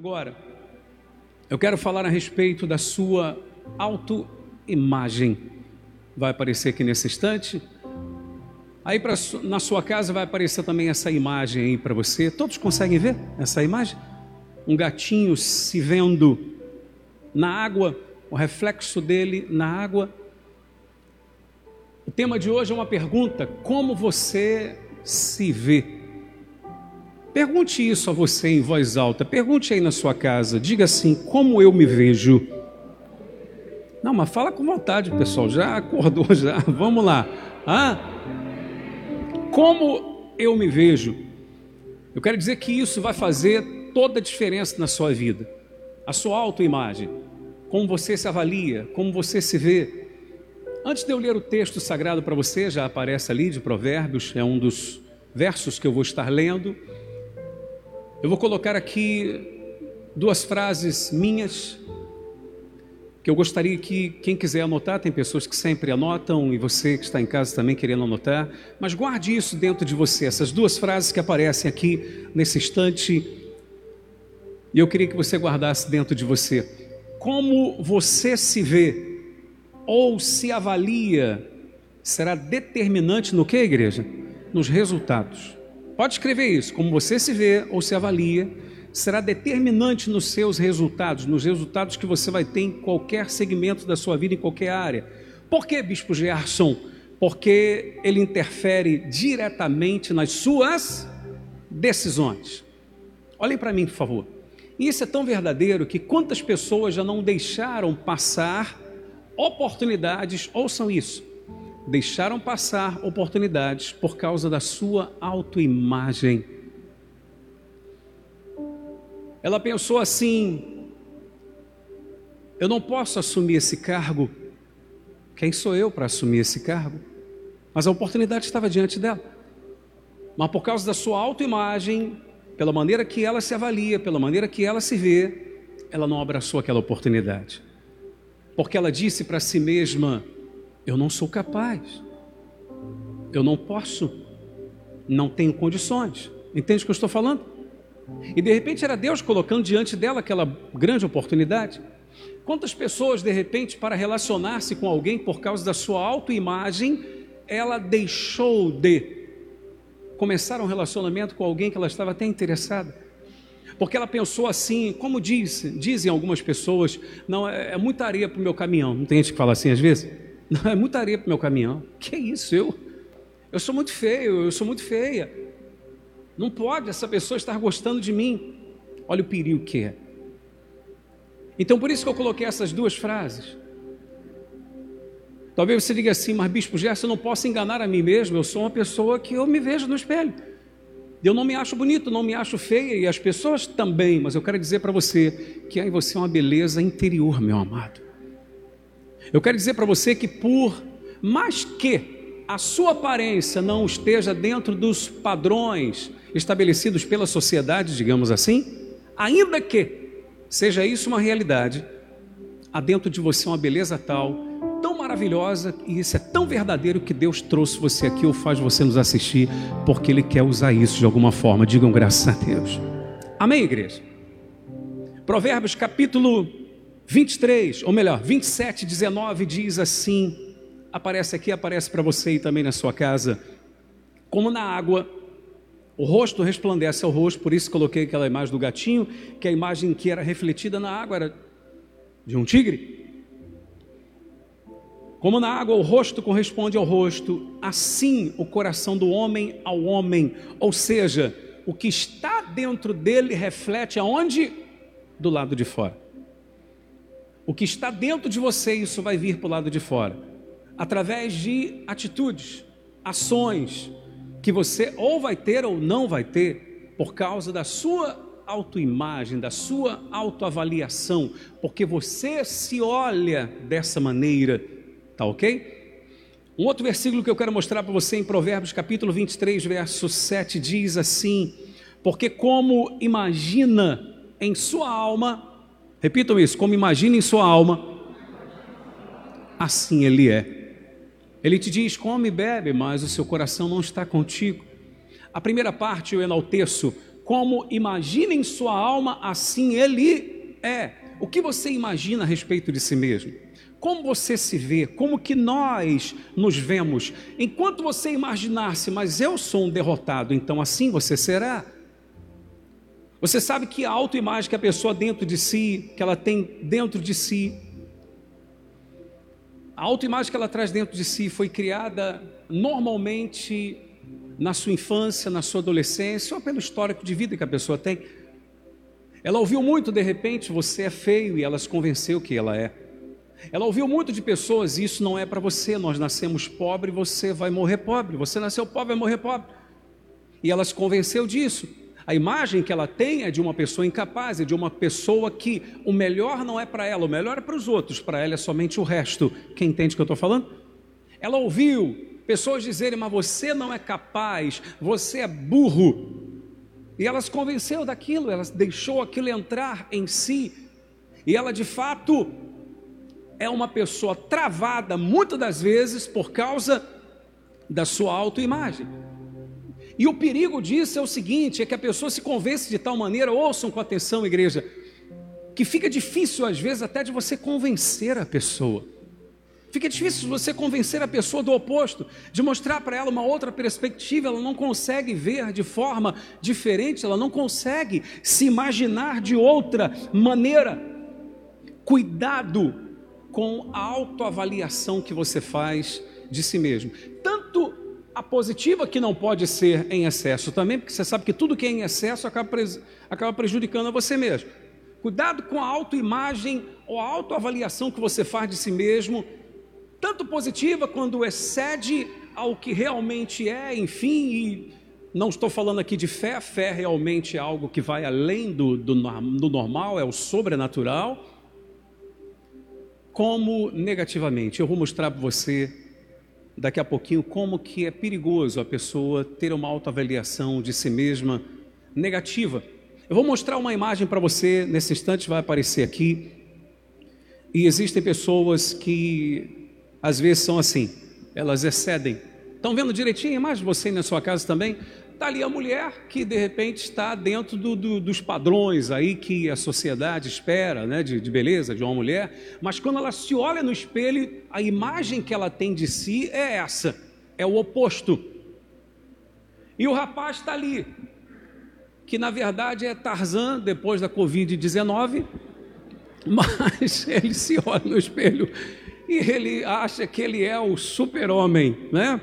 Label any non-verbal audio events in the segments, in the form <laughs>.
Agora, eu quero falar a respeito da sua autoimagem. Vai aparecer aqui nesse instante. Aí pra, na sua casa vai aparecer também essa imagem aí para você. Todos conseguem ver essa imagem? Um gatinho se vendo na água, o reflexo dele na água. O tema de hoje é uma pergunta: como você se vê? Pergunte isso a você em voz alta. Pergunte aí na sua casa. Diga assim: como eu me vejo? Não, mas fala com vontade, pessoal. Já acordou, <laughs> já. Vamos lá. Ah, como eu me vejo? Eu quero dizer que isso vai fazer toda a diferença na sua vida. A sua autoimagem. Como você se avalia, como você se vê. Antes de eu ler o texto sagrado para você, já aparece ali de Provérbios, é um dos versos que eu vou estar lendo. Eu vou colocar aqui duas frases minhas que eu gostaria que quem quiser anotar, tem pessoas que sempre anotam e você que está em casa também querendo anotar, mas guarde isso dentro de você, essas duas frases que aparecem aqui nesse instante. E eu queria que você guardasse dentro de você. Como você se vê ou se avalia será determinante no que, igreja? Nos resultados. Pode escrever isso, como você se vê ou se avalia, será determinante nos seus resultados, nos resultados que você vai ter em qualquer segmento da sua vida, em qualquer área. Por que, Bispo Gerson? Porque ele interfere diretamente nas suas decisões. Olhem para mim, por favor. E isso é tão verdadeiro que quantas pessoas já não deixaram passar oportunidades, ouçam isso, deixaram passar oportunidades por causa da sua autoimagem. Ela pensou assim: eu não posso assumir esse cargo. Quem sou eu para assumir esse cargo? Mas a oportunidade estava diante dela. Mas por causa da sua autoimagem, pela maneira que ela se avalia, pela maneira que ela se vê, ela não abraçou aquela oportunidade. Porque ela disse para si mesma: eu não sou capaz. Eu não posso. Não tenho condições. Entende o que eu estou falando? E de repente era Deus colocando diante dela aquela grande oportunidade. Quantas pessoas, de repente, para relacionar-se com alguém por causa da sua autoimagem, ela deixou de começar um relacionamento com alguém que ela estava até interessada? Porque ela pensou assim, como diz, dizem algumas pessoas, não, é, é muita areia para o meu caminhão. Não tem gente que fala assim às vezes? Não, é muita areia para o meu caminhão. Que isso? Eu, eu sou muito feio, eu sou muito feia. Não pode essa pessoa estar gostando de mim. Olha o perigo que é. Então, por isso que eu coloquei essas duas frases. Talvez você diga assim, mas Bispo Gerson, eu não posso enganar a mim mesmo. Eu sou uma pessoa que eu me vejo no espelho. Eu não me acho bonito, não me acho feia, e as pessoas também, mas eu quero dizer para você que há em você uma beleza interior, meu amado. Eu quero dizer para você que por mais que a sua aparência não esteja dentro dos padrões estabelecidos pela sociedade, digamos assim, ainda que seja isso uma realidade, há dentro de você uma beleza tal, tão maravilhosa, e isso é tão verdadeiro que Deus trouxe você aqui ou faz você nos assistir, porque Ele quer usar isso de alguma forma. Digam graças a Deus. Amém, igreja? Provérbios capítulo 23, ou melhor, 27, 19 diz assim: aparece aqui, aparece para você e também na sua casa. Como na água, o rosto resplandece ao rosto, por isso coloquei aquela imagem do gatinho, que a imagem que era refletida na água era de um tigre. Como na água o rosto corresponde ao rosto, assim o coração do homem ao homem, ou seja, o que está dentro dele reflete aonde? Do lado de fora. O que está dentro de você, isso vai vir para o lado de fora, através de atitudes, ações, que você ou vai ter ou não vai ter, por causa da sua autoimagem, da sua autoavaliação, porque você se olha dessa maneira, tá ok? Um outro versículo que eu quero mostrar para você em Provérbios capítulo 23, verso 7 diz assim: Porque como imagina em sua alma, Repitam isso, como imagina em sua alma, assim ele é. Ele te diz: come e bebe, mas o seu coração não está contigo. A primeira parte eu enalteço Como imagina em sua alma, assim ele é. O que você imagina a respeito de si mesmo? Como você se vê? Como que nós nos vemos? Enquanto você imaginar-se, mas eu sou um derrotado, então assim você será. Você sabe que a autoimagem que a pessoa dentro de si, que ela tem dentro de si, a autoimagem que ela traz dentro de si foi criada normalmente na sua infância, na sua adolescência, ou pelo histórico de vida que a pessoa tem. Ela ouviu muito de repente, você é feio, e ela se convenceu que ela é. Ela ouviu muito de pessoas, isso não é para você, nós nascemos pobre, você vai morrer pobre, você nasceu pobre, vai morrer pobre. E ela se convenceu disso. A imagem que ela tem é de uma pessoa incapaz, é de uma pessoa que o melhor não é para ela, o melhor é para os outros, para ela é somente o resto. Quem entende o que eu estou falando? Ela ouviu pessoas dizerem, mas você não é capaz, você é burro. E ela se convenceu daquilo, ela deixou aquilo entrar em si, e ela de fato é uma pessoa travada muitas das vezes por causa da sua autoimagem. E o perigo disso é o seguinte: é que a pessoa se convence de tal maneira, ouçam com atenção, igreja, que fica difícil às vezes até de você convencer a pessoa. Fica difícil você convencer a pessoa do oposto, de mostrar para ela uma outra perspectiva, ela não consegue ver de forma diferente, ela não consegue se imaginar de outra maneira. Cuidado com a autoavaliação que você faz de si mesmo. Tanto a positiva, que não pode ser em excesso também, porque você sabe que tudo que é em excesso acaba, acaba prejudicando a você mesmo. Cuidado com a autoimagem ou a autoavaliação que você faz de si mesmo, tanto positiva quando excede ao que realmente é, enfim, e não estou falando aqui de fé, fé realmente é algo que vai além do, do, do normal, é o sobrenatural como negativamente. Eu vou mostrar para você daqui a pouquinho como que é perigoso a pessoa ter uma autoavaliação de si mesma negativa. Eu vou mostrar uma imagem para você, nesse instante vai aparecer aqui. E existem pessoas que às vezes são assim, elas excedem. Estão vendo direitinho a imagem? Você na sua casa também? Está ali a mulher que de repente está dentro do, do, dos padrões aí que a sociedade espera, né, de, de, beleza de uma mulher, mas quando ela se olha no espelho, a imagem que ela tem de si é essa, é o oposto. E o rapaz está ali, que na verdade é Tarzan depois da Covid-19, <laughs> mas ele se olha no espelho e ele acha que ele é o super-homem, né?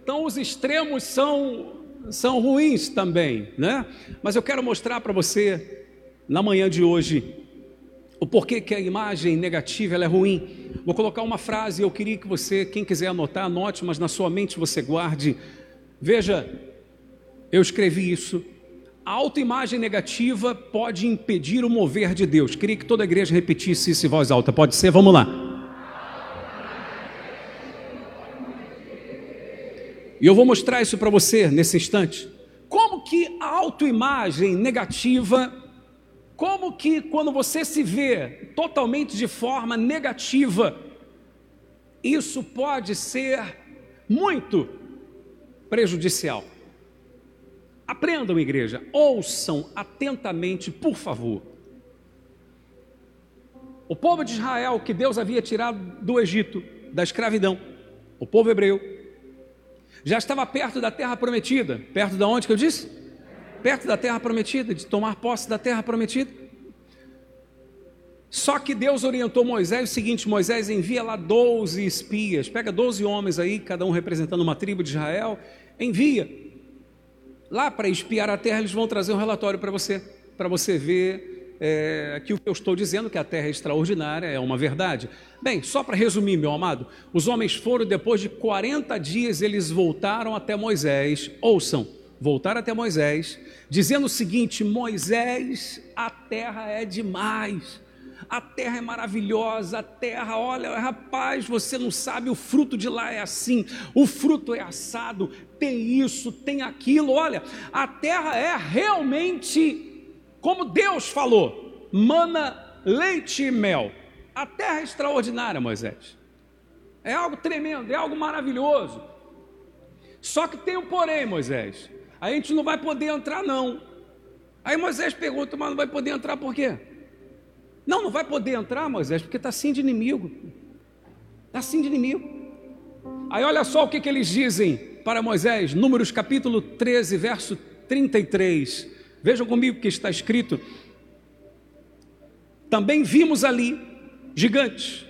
Então os extremos são são ruins também, né? Mas eu quero mostrar para você na manhã de hoje o porquê que a imagem negativa é ruim. Vou colocar uma frase, eu queria que você, quem quiser anotar, anote, mas na sua mente você guarde. Veja, eu escrevi isso. A autoimagem negativa pode impedir o mover de Deus. Queria que toda a igreja repetisse isso em voz alta. Pode ser? Vamos lá. E eu vou mostrar isso para você nesse instante. Como que a autoimagem negativa, como que quando você se vê totalmente de forma negativa, isso pode ser muito prejudicial. Aprendam, igreja, ouçam atentamente, por favor. O povo de Israel que Deus havia tirado do Egito, da escravidão, o povo hebreu, já estava perto da terra prometida. Perto de onde que eu disse? Perto da terra prometida, de tomar posse da terra prometida. Só que Deus orientou Moisés o seguinte: Moisés envia lá 12 espias, pega 12 homens aí, cada um representando uma tribo de Israel, envia lá para espiar a terra, eles vão trazer um relatório para você, para você ver é, que o que eu estou dizendo, que a terra é extraordinária, é uma verdade. Bem, só para resumir, meu amado, os homens foram, depois de 40 dias, eles voltaram até Moisés, ouçam, voltaram até Moisés, dizendo o seguinte: Moisés, a terra é demais. A terra é maravilhosa, a terra, olha, rapaz, você não sabe, o fruto de lá é assim, o fruto é assado, tem isso, tem aquilo, olha, a terra é realmente como Deus falou, mana, leite e mel. A terra é extraordinária, Moisés. É algo tremendo, é algo maravilhoso. Só que tem um porém, Moisés. A gente não vai poder entrar, não. Aí Moisés pergunta, mas não vai poder entrar por quê? Não, não vai poder entrar, Moisés, porque está assim de inimigo. Está assim de inimigo. Aí olha só o que, que eles dizem para Moisés, Números capítulo 13, verso 33. Vejam comigo o que está escrito. Também vimos ali gigantes.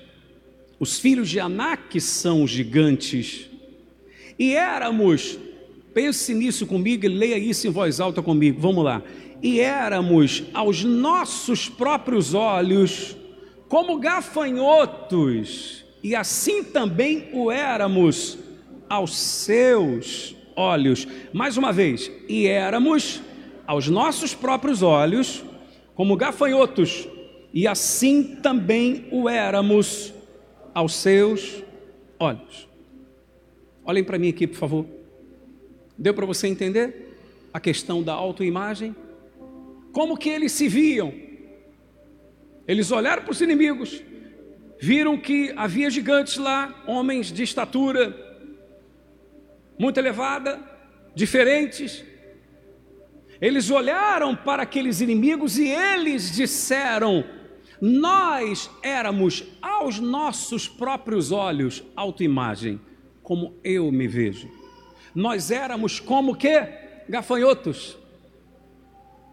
Os filhos de Anak são gigantes. E éramos, pense nisso comigo e leia isso em voz alta comigo. Vamos lá. E éramos aos nossos próprios olhos como gafanhotos, e assim também o éramos aos seus olhos. Mais uma vez, e éramos aos nossos próprios olhos como gafanhotos, e assim também o éramos aos seus olhos. Olhem para mim aqui, por favor. Deu para você entender a questão da autoimagem? Como que eles se viam? Eles olharam para os inimigos, viram que havia gigantes lá, homens de estatura muito elevada, diferentes. Eles olharam para aqueles inimigos e eles disseram: Nós éramos aos nossos próprios olhos autoimagem, como eu me vejo. Nós éramos como que gafanhotos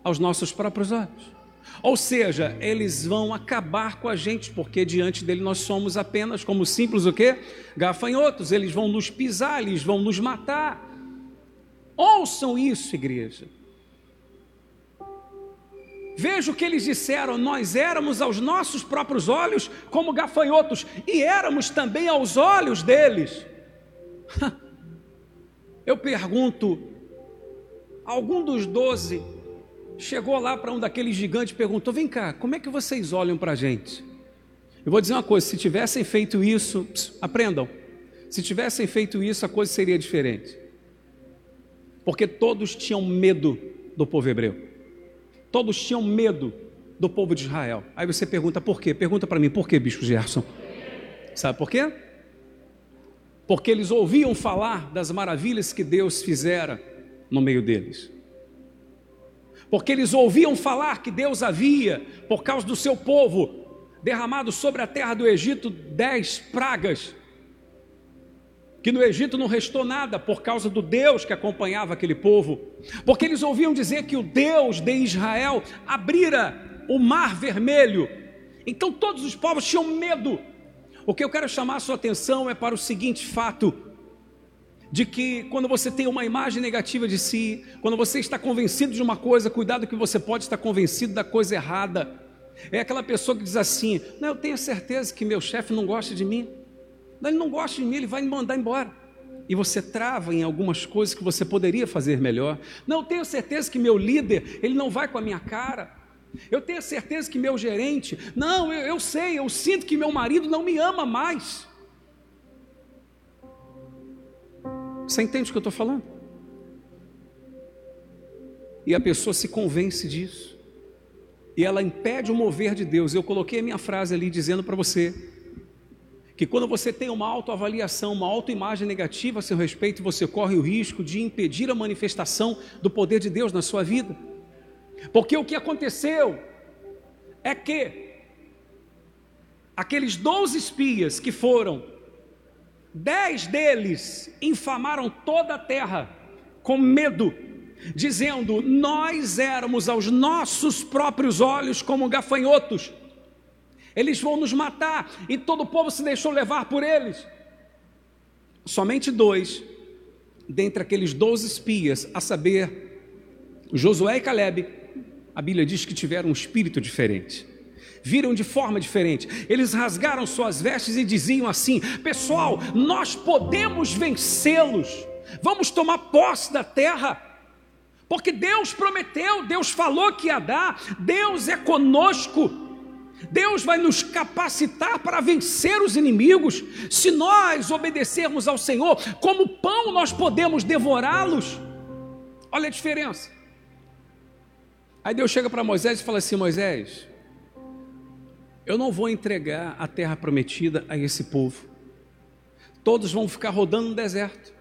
aos nossos próprios olhos. Ou seja, eles vão acabar com a gente, porque diante dele nós somos apenas como simples o quê? Gafanhotos, eles vão nos pisar, eles vão nos matar. Ouçam isso, igreja. Veja o que eles disseram: nós éramos aos nossos próprios olhos como gafanhotos, e éramos também aos olhos deles. <laughs> Eu pergunto: algum dos doze chegou lá para um daqueles gigantes e perguntou: Vem cá, como é que vocês olham para a gente? Eu vou dizer uma coisa: se tivessem feito isso, pss, aprendam. Se tivessem feito isso, a coisa seria diferente. Porque todos tinham medo do povo hebreu. Todos tinham medo do povo de Israel. Aí você pergunta por quê? Pergunta para mim, por quê, Bispo Gerson? Sabe por quê? Porque eles ouviam falar das maravilhas que Deus fizera no meio deles porque eles ouviam falar que Deus havia, por causa do seu povo, derramado sobre a terra do Egito dez pragas, que no Egito não restou nada por causa do Deus que acompanhava aquele povo, porque eles ouviam dizer que o Deus de Israel abrira o mar vermelho, então todos os povos tinham medo. O que eu quero chamar a sua atenção é para o seguinte fato: de que quando você tem uma imagem negativa de si, quando você está convencido de uma coisa, cuidado que você pode estar convencido da coisa errada. É aquela pessoa que diz assim: Não, eu tenho certeza que meu chefe não gosta de mim. Ele não gosta de mim, ele vai me mandar embora. E você trava em algumas coisas que você poderia fazer melhor. Não, tenho certeza que meu líder, ele não vai com a minha cara. Eu tenho certeza que meu gerente, não, eu, eu sei, eu sinto que meu marido não me ama mais. Você entende o que eu estou falando? E a pessoa se convence disso. E ela impede o mover de Deus. Eu coloquei a minha frase ali dizendo para você que quando você tem uma autoavaliação, uma autoimagem negativa a seu respeito, você corre o risco de impedir a manifestação do poder de Deus na sua vida. Porque o que aconteceu é que aqueles 12 espias que foram Dez deles infamaram toda a terra com medo, dizendo: Nós éramos aos nossos próprios olhos como gafanhotos, eles vão nos matar, e todo o povo se deixou levar por eles. Somente dois, dentre aqueles doze espias, a saber, Josué e Caleb, a Bíblia diz que tiveram um espírito diferente viram de forma diferente. Eles rasgaram suas vestes e diziam assim: Pessoal, nós podemos vencê-los, vamos tomar posse da terra. Porque Deus prometeu, Deus falou que ia dar, Deus é conosco. Deus vai nos capacitar para vencer os inimigos. Se nós obedecermos ao Senhor, como pão nós podemos devorá-los. Olha a diferença. Aí Deus chega para Moisés e fala assim: Moisés, eu não vou entregar a terra prometida a esse povo. Todos vão ficar rodando no deserto.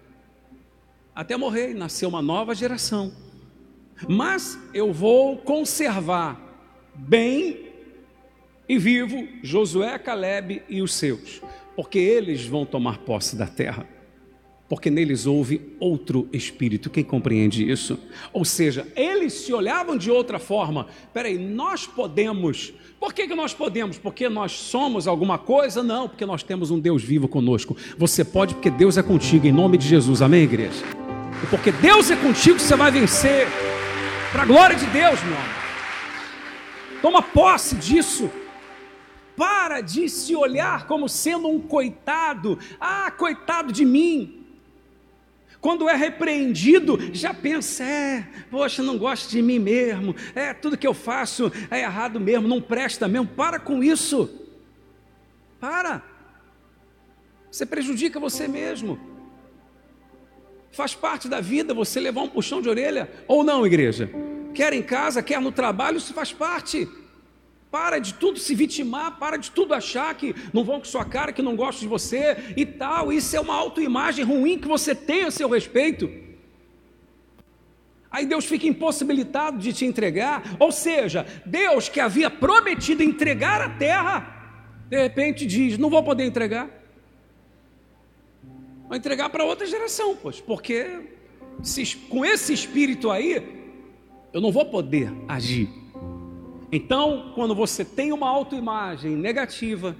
Até morrer e nascer uma nova geração. Mas eu vou conservar bem e vivo Josué, Caleb e os seus, porque eles vão tomar posse da terra porque neles houve outro espírito. Quem compreende isso? Ou seja, eles se olhavam de outra forma. Peraí, nós podemos. Por que, que nós podemos? Porque nós somos alguma coisa? Não, porque nós temos um Deus vivo conosco. Você pode porque Deus é contigo, em nome de Jesus. Amém, igreja? E porque Deus é contigo, você vai vencer. Para a glória de Deus, meu amor. Toma posse disso. Para de se olhar como sendo um coitado. Ah, coitado de mim. Quando é repreendido, já pensa: é, poxa, não gosto de mim mesmo, é, tudo que eu faço é errado mesmo, não presta mesmo. Para com isso. Para. Você prejudica você mesmo. Faz parte da vida você levar um puxão de orelha ou não, igreja? Quer em casa, quer no trabalho, isso faz parte. Para de tudo se vitimar, para de tudo achar que não vão com sua cara, que não gostam de você e tal. Isso é uma autoimagem ruim que você tem a seu respeito. Aí Deus fica impossibilitado de te entregar, ou seja, Deus que havia prometido entregar a terra, de repente diz: Não vou poder entregar. Vou entregar para outra geração, pois, porque se, com esse espírito aí, eu não vou poder agir. Então, quando você tem uma autoimagem negativa,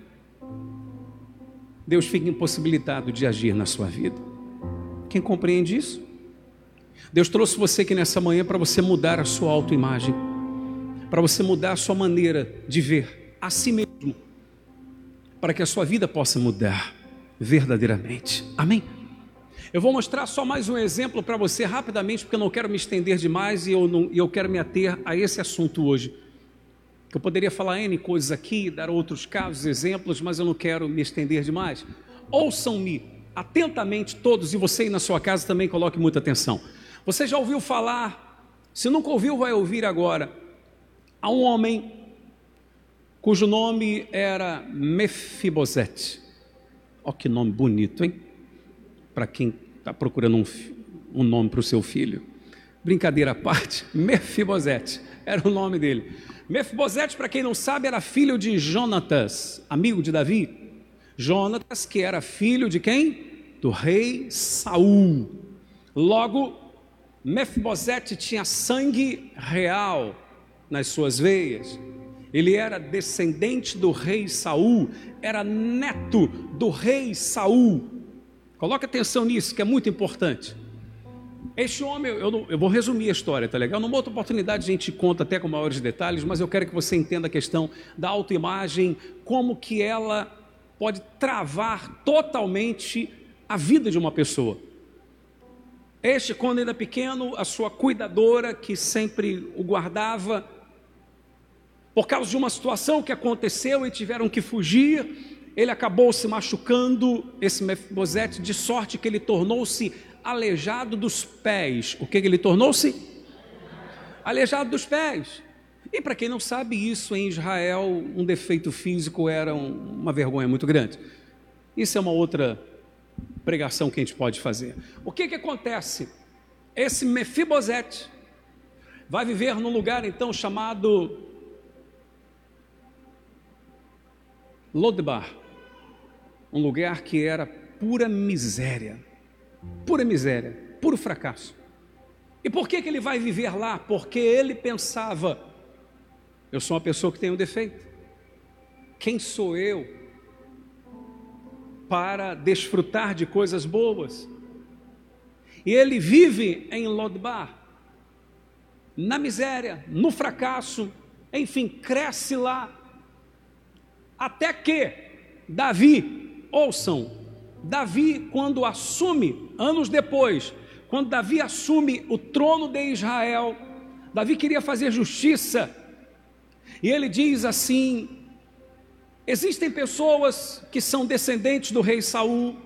Deus fica impossibilitado de agir na sua vida. Quem compreende isso? Deus trouxe você aqui nessa manhã para você mudar a sua autoimagem, para você mudar a sua maneira de ver a si mesmo, para que a sua vida possa mudar verdadeiramente. Amém? Eu vou mostrar só mais um exemplo para você rapidamente, porque eu não quero me estender demais e eu, não, eu quero me ater a esse assunto hoje eu poderia falar N coisas aqui, dar outros casos, exemplos, mas eu não quero me estender demais. Ouçam-me atentamente todos, e você aí na sua casa também coloque muita atenção. Você já ouviu falar, se nunca ouviu, vai ouvir agora, a um homem cujo nome era Mefibosete. Olha que nome bonito, hein? Para quem está procurando um, um nome para o seu filho. Brincadeira à parte, <laughs> Mefibosete era o nome dele. Mefibosete, para quem não sabe, era filho de Jonatas, amigo de Davi. Jonatas, que era filho de quem? Do rei Saul. Logo, Mefibosete tinha sangue real nas suas veias. Ele era descendente do rei Saul, era neto do rei Saul. Coloque atenção nisso, que é muito importante. Este homem, eu, não, eu, vou resumir a história, tá legal? Numa outra oportunidade a gente conta até com maiores detalhes, mas eu quero que você entenda a questão da autoimagem, como que ela pode travar totalmente a vida de uma pessoa. Este, quando ainda pequeno, a sua cuidadora, que sempre o guardava, por causa de uma situação que aconteceu e tiveram que fugir, ele acabou se machucando, esse Mefibosete, de sorte que ele tornou-se aleijado dos pés. O que, ele tornou-se? Aleijado dos pés. E para quem não sabe, isso em Israel, um defeito físico era um, uma vergonha muito grande. Isso é uma outra pregação que a gente pode fazer. O que, que acontece? Esse Mefibosete vai viver num lugar então chamado Lodbar, um lugar que era pura miséria pura miséria, puro fracasso. E por que, que ele vai viver lá? Porque ele pensava: eu sou uma pessoa que tem um defeito. Quem sou eu para desfrutar de coisas boas? E ele vive em Lodbar, na miséria, no fracasso, enfim, cresce lá. Até que Davi, ouçam, Davi, quando assume, anos depois, quando Davi assume o trono de Israel, Davi queria fazer justiça, e ele diz assim: existem pessoas que são descendentes do rei Saul,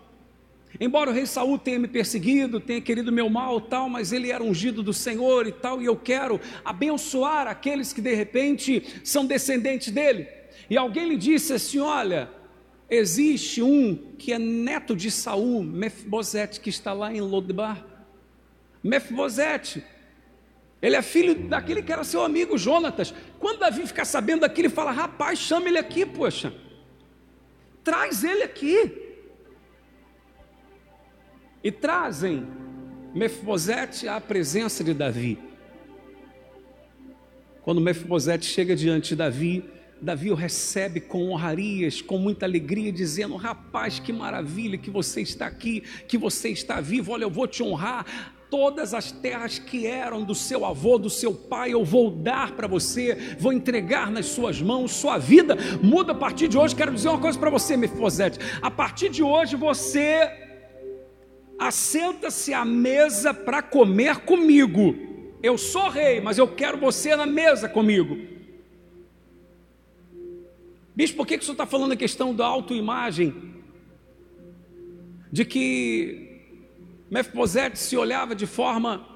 embora o rei Saul tenha me perseguido, tenha querido meu mal, tal, mas ele era ungido do Senhor e tal, e eu quero abençoar aqueles que de repente são descendentes dele. E alguém lhe disse assim: olha, Existe um que é neto de Saul, Mefibosete, que está lá em Lodbar. Mefibosete, Ele é filho daquele que era seu amigo Jonatas. Quando Davi ficar sabendo daquilo, ele fala: Rapaz, chama ele aqui, poxa. Traz ele aqui. E trazem Mefibosete à presença de Davi. Quando Mefibosete chega diante de Davi, Davi o recebe com honrarias, com muita alegria, dizendo: Rapaz, que maravilha que você está aqui, que você está vivo. Olha, eu vou te honrar. Todas as terras que eram do seu avô, do seu pai, eu vou dar para você, vou entregar nas suas mãos. Sua vida muda a partir de hoje. Quero dizer uma coisa para você, Mefibosete: a partir de hoje você assenta-se à mesa para comer comigo. Eu sou rei, mas eu quero você na mesa comigo. Bispo, por que, que o senhor está falando a questão da autoimagem? De que Mefibosete se olhava de forma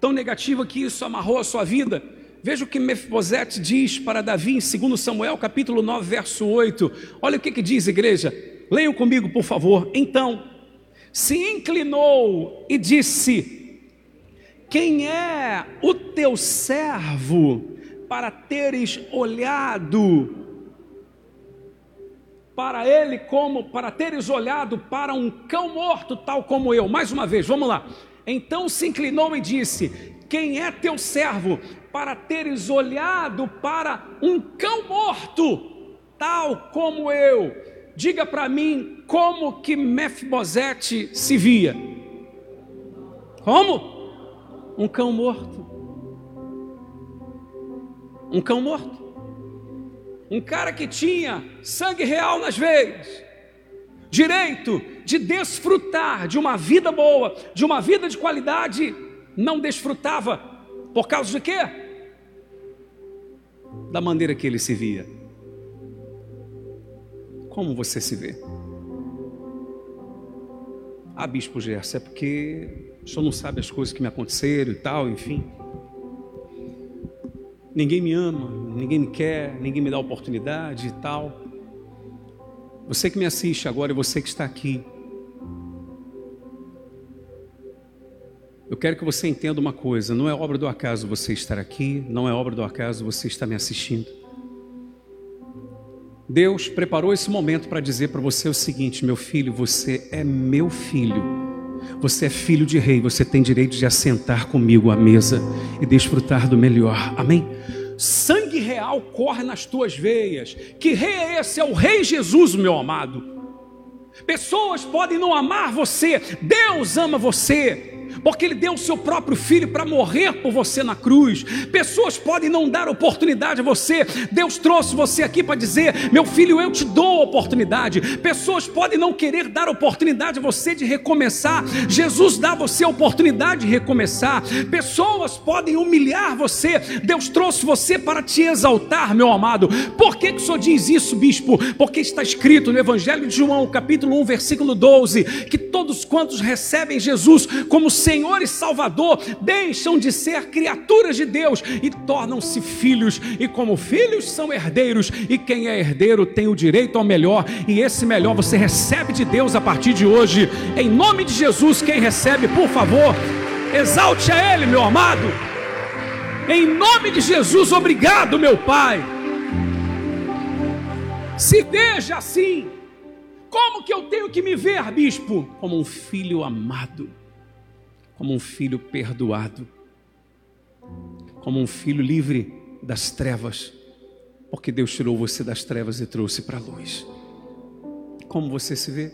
tão negativa que isso amarrou a sua vida. Veja o que Mefibosete diz para Davi em 2 Samuel, capítulo 9, verso 8. Olha o que, que diz, igreja. Leiam comigo, por favor. Então, se inclinou e disse: Quem é o teu servo para teres olhado para ele como para teres olhado para um cão morto tal como eu. Mais uma vez, vamos lá. Então se inclinou e disse: Quem é teu servo para teres olhado para um cão morto tal como eu? Diga para mim como que Mefibosete se via. Como? Um cão morto. Um cão morto um cara que tinha sangue real nas veias, direito de desfrutar de uma vida boa, de uma vida de qualidade, não desfrutava por causa de quê? Da maneira que ele se via. Como você se vê? Ah, bispo Gerson, é porque o senhor não sabe as coisas que me aconteceram e tal, enfim. Ninguém me ama, ninguém me quer, ninguém me dá oportunidade e tal. Você que me assiste agora e você que está aqui, eu quero que você entenda uma coisa: não é obra do acaso você estar aqui, não é obra do acaso você estar me assistindo. Deus preparou esse momento para dizer para você o seguinte: meu filho, você é meu filho. Você é filho de rei, você tem direito de assentar comigo à mesa e desfrutar do melhor. Amém? Sangue real corre nas tuas veias. Que rei é esse? É o Rei Jesus, meu amado. Pessoas podem não amar você, Deus ama você porque Ele deu o seu próprio filho para morrer por você na cruz. Pessoas podem não dar oportunidade a você, Deus trouxe você aqui para dizer: Meu filho, eu te dou oportunidade. Pessoas podem não querer dar oportunidade a você de recomeçar, Jesus dá a você a oportunidade de recomeçar. Pessoas podem humilhar você, Deus trouxe você para te exaltar, meu amado. Por que, que o senhor diz isso, bispo? Porque está escrito no Evangelho de João, capítulo 1, versículo 12, que todos quantos recebem Jesus como Senhor e Salvador, deixam de ser criaturas de Deus e tornam-se filhos, e como filhos são herdeiros, e quem é herdeiro tem o direito ao melhor, e esse melhor você recebe de Deus a partir de hoje, em nome de Jesus. Quem recebe, por favor, exalte a Ele, meu amado, em nome de Jesus, obrigado, meu Pai. Se veja assim, como que eu tenho que me ver, bispo? Como um filho amado como um filho perdoado, como um filho livre das trevas, porque Deus tirou você das trevas e trouxe para a luz. Como você se vê?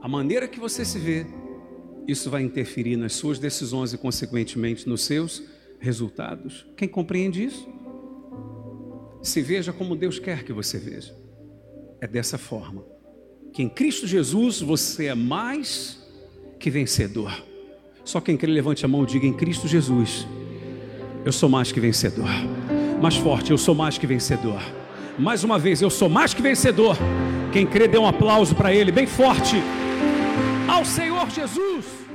A maneira que você se vê, isso vai interferir nas suas decisões e, consequentemente, nos seus resultados. Quem compreende isso? Se veja como Deus quer que você veja. É dessa forma que em Cristo Jesus você é mais que vencedor. Só quem crê, levante a mão e diga: em Cristo Jesus, eu sou mais que vencedor. Mais forte, eu sou mais que vencedor. Mais uma vez, eu sou mais que vencedor. Quem crê, dê um aplauso para Ele, bem forte. Ao Senhor Jesus.